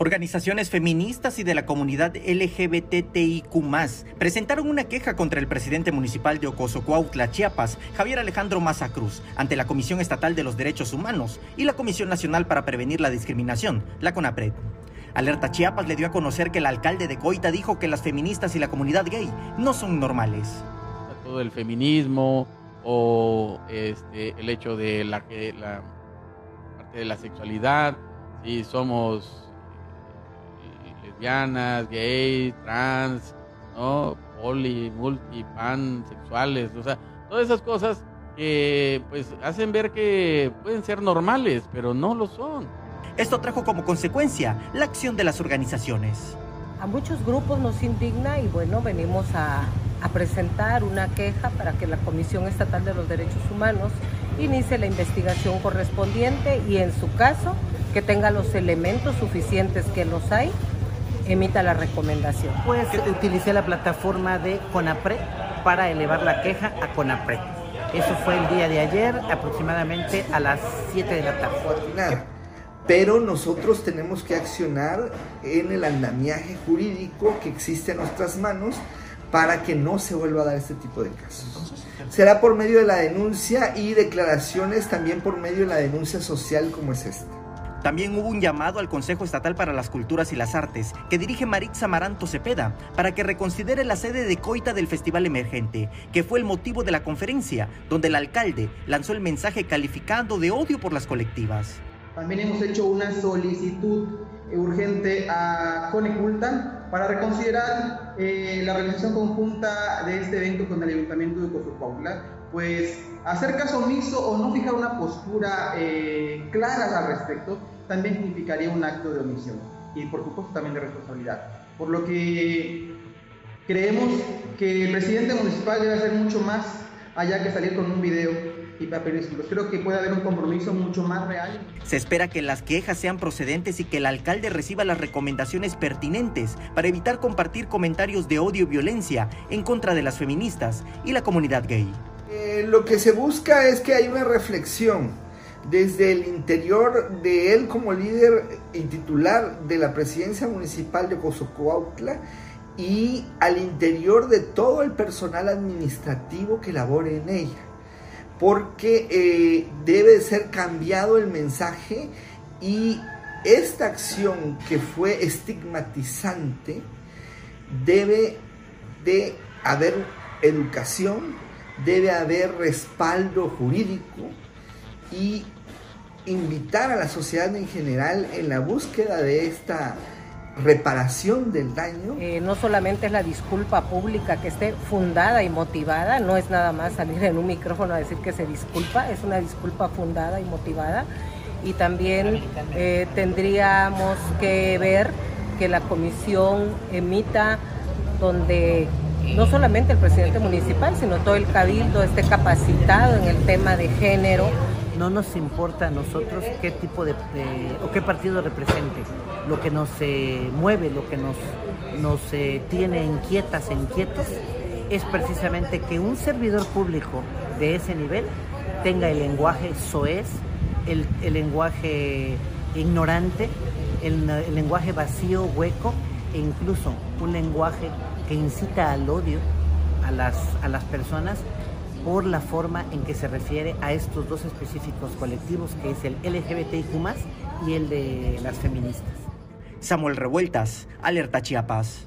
Organizaciones feministas y de la comunidad LGBTIQ presentaron una queja contra el presidente municipal de Ocoso Cuautla, Chiapas, Javier Alejandro Maza Cruz, ante la Comisión Estatal de los Derechos Humanos y la Comisión Nacional para Prevenir la Discriminación, la CONAPRED. Alerta Chiapas le dio a conocer que el alcalde de Coita dijo que las feministas y la comunidad gay no son normales. Todo el feminismo o este, el hecho de la, la parte de la sexualidad, si somos lesbianas, gays, trans, ¿no? Poli, multi, pan, sexuales, o sea, todas esas cosas que pues hacen ver que pueden ser normales, pero no lo son. Esto trajo como consecuencia la acción de las organizaciones. A muchos grupos nos indigna y bueno, venimos a, a presentar una queja para que la Comisión Estatal de los Derechos Humanos inicie la investigación correspondiente y en su caso que tenga los elementos suficientes que los hay emita la recomendación. Pues utilicé la plataforma de CONAPRE para elevar la queja a CONAPRE. Eso fue el día de ayer, aproximadamente a las 7 de la tarde. Pero nosotros tenemos que accionar en el andamiaje jurídico que existe a nuestras manos para que no se vuelva a dar este tipo de casos. Será por medio de la denuncia y declaraciones también por medio de la denuncia social como es esta. También hubo un llamado al Consejo Estatal para las Culturas y las Artes, que dirige Maritza Maranto Cepeda, para que reconsidere la sede de Coita del Festival Emergente, que fue el motivo de la conferencia, donde el alcalde lanzó el mensaje calificando de odio por las colectivas. También hemos hecho una solicitud urgente a Coneculta para reconsiderar eh, la realización conjunta de este evento con el Ayuntamiento de Cozopaula, pues hacer caso omiso o no fijar una postura eh, clara al respecto también significaría un acto de omisión y por supuesto también de responsabilidad. Por lo que creemos que el presidente municipal debe hacer mucho más allá que salir con un video y papeles. Creo que puede haber un compromiso mucho más real. Se espera que las quejas sean procedentes y que el alcalde reciba las recomendaciones pertinentes para evitar compartir comentarios de odio y violencia en contra de las feministas y la comunidad gay. Eh, lo que se busca es que haya una reflexión desde el interior de él como líder y titular de la presidencia municipal de Cozocoautla y al interior de todo el personal administrativo que labore en ella. Porque eh, debe ser cambiado el mensaje y esta acción que fue estigmatizante debe de haber educación, debe haber respaldo jurídico y invitar a la sociedad en general en la búsqueda de esta reparación del daño. Eh, no solamente es la disculpa pública que esté fundada y motivada, no es nada más salir en un micrófono a decir que se disculpa, es una disculpa fundada y motivada. Y también eh, tendríamos que ver que la comisión emita donde no solamente el presidente municipal, sino todo el cabildo esté capacitado en el tema de género. No nos importa a nosotros qué tipo de, o qué partido represente. Lo que nos eh, mueve, lo que nos, nos eh, tiene inquietas e inquietos es precisamente que un servidor público de ese nivel tenga el lenguaje soez, el, lenguaje ignorante, el, el lenguaje vacío, hueco e incluso un lenguaje que incita al odio a las, a las personas por la forma en que se refiere a estos dos específicos colectivos, que es el LGBTIQ y el de las feministas. Samuel Revueltas, Alerta Chiapas.